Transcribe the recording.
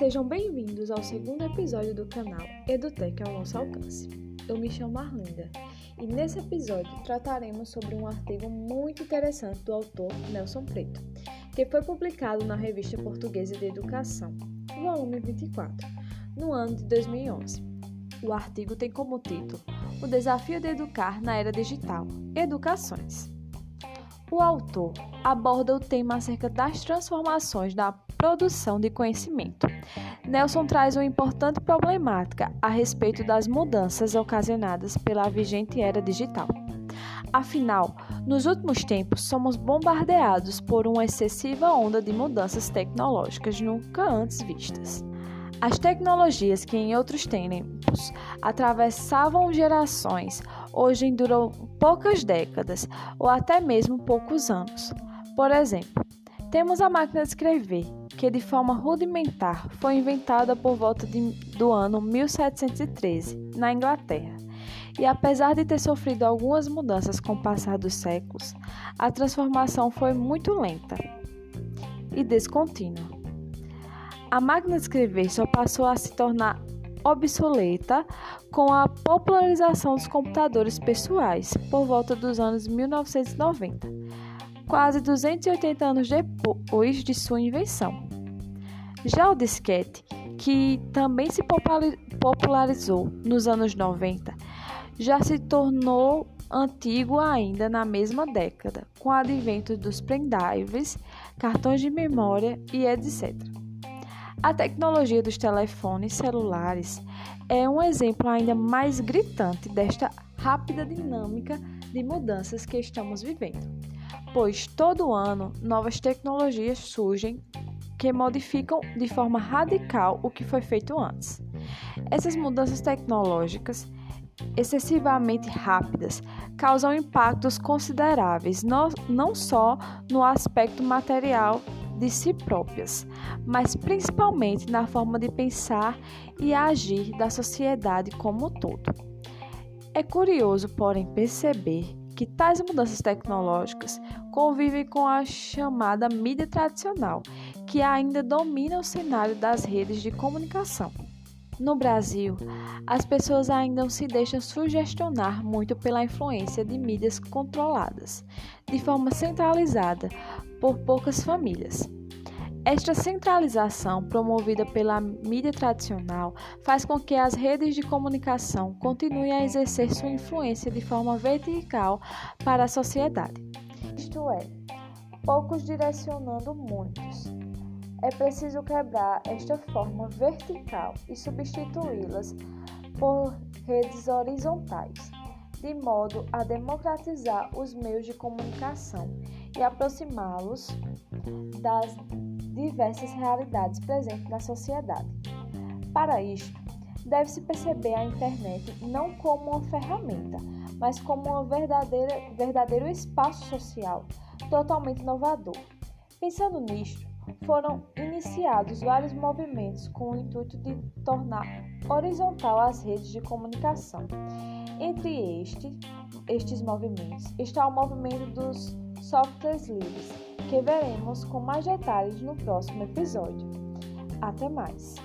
Sejam bem-vindos ao segundo episódio do canal EduTech ao nosso alcance. Eu me chamo Arlinda e nesse episódio trataremos sobre um artigo muito interessante do autor Nelson Preto, que foi publicado na Revista Portuguesa de Educação, volume 24, no ano de 2011. O artigo tem como título O Desafio de Educar na Era Digital Educações. O autor aborda o tema acerca das transformações da produção de conhecimento. Nelson traz uma importante problemática a respeito das mudanças ocasionadas pela vigente era digital. Afinal, nos últimos tempos somos bombardeados por uma excessiva onda de mudanças tecnológicas nunca antes vistas. As tecnologias que em outros tempos atravessavam gerações, hoje duram poucas décadas ou até mesmo poucos anos. Por exemplo, temos a máquina de escrever, que de forma rudimentar foi inventada por volta de, do ano 1713, na Inglaterra. E apesar de ter sofrido algumas mudanças com o passar dos séculos, a transformação foi muito lenta e descontínua. A máquina de escrever só passou a se tornar obsoleta com a popularização dos computadores pessoais por volta dos anos 1990 quase 280 anos depois de sua invenção. Já o disquete, que também se popularizou nos anos 90, já se tornou antigo ainda na mesma década, com o advento dos pendrives, cartões de memória e etc. A tecnologia dos telefones celulares é um exemplo ainda mais gritante desta rápida dinâmica de mudanças que estamos vivendo pois todo ano novas tecnologias surgem que modificam de forma radical o que foi feito antes. Essas mudanças tecnológicas excessivamente rápidas causam impactos consideráveis não só no aspecto material de si próprias, mas principalmente na forma de pensar e agir da sociedade como um todo. É curioso, porém, perceber que tais mudanças tecnológicas convivem com a chamada mídia tradicional, que ainda domina o cenário das redes de comunicação. No Brasil, as pessoas ainda se deixam sugestionar muito pela influência de mídias controladas, de forma centralizada, por poucas famílias. Esta centralização promovida pela mídia tradicional faz com que as redes de comunicação continuem a exercer sua influência de forma vertical para a sociedade. Isto é, poucos direcionando muitos. É preciso quebrar esta forma vertical e substituí-las por redes horizontais, de modo a democratizar os meios de comunicação e aproximá-los das diversas realidades presentes na sociedade. Para isto, deve-se perceber a internet não como uma ferramenta, mas como um verdadeiro espaço social totalmente inovador. Pensando nisto, foram iniciados vários movimentos com o intuito de tornar horizontal as redes de comunicação. Entre este, estes movimentos está o movimento dos softwares livres, que veremos com mais detalhes no próximo episódio. Até mais!